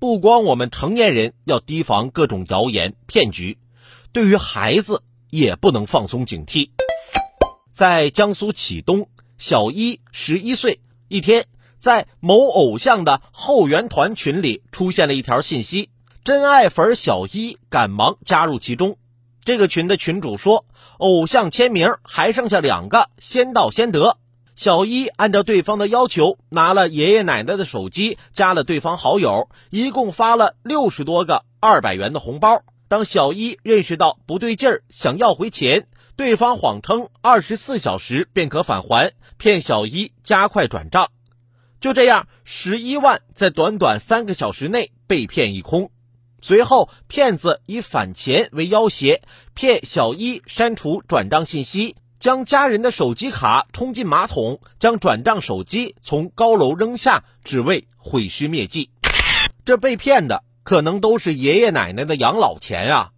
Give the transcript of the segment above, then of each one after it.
不光我们成年人要提防各种谣言骗局，对于孩子也不能放松警惕。在江苏启东，小一十一岁，一天在某偶像的后援团群里出现了一条信息，真爱粉小一赶忙加入其中。这个群的群主说，偶像签名还剩下两个，先到先得。小一按照对方的要求，拿了爷爷奶奶的手机，加了对方好友，一共发了六十多个二百元的红包。当小一认识到不对劲儿，想要回钱，对方谎称二十四小时便可返还，骗小一加快转账。就这样，十一万在短短三个小时内被骗一空。随后，骗子以返钱为要挟，骗小一删除转账信息。将家人的手机卡冲进马桶，将转账手机从高楼扔下，只为毁尸灭迹。这被骗的可能都是爷爷奶奶的养老钱啊！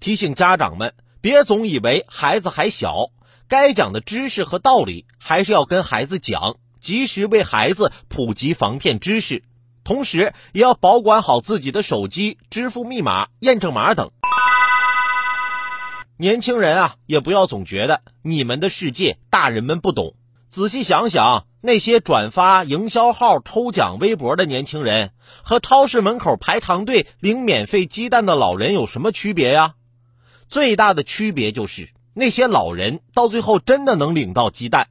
提醒家长们，别总以为孩子还小，该讲的知识和道理还是要跟孩子讲，及时为孩子普及防骗知识，同时也要保管好自己的手机、支付密码、验证码等。年轻人啊，也不要总觉得你们的世界大人们不懂。仔细想想，那些转发营销号抽奖微博的年轻人，和超市门口排长队领免费鸡蛋的老人有什么区别呀？最大的区别就是，那些老人到最后真的能领到鸡蛋。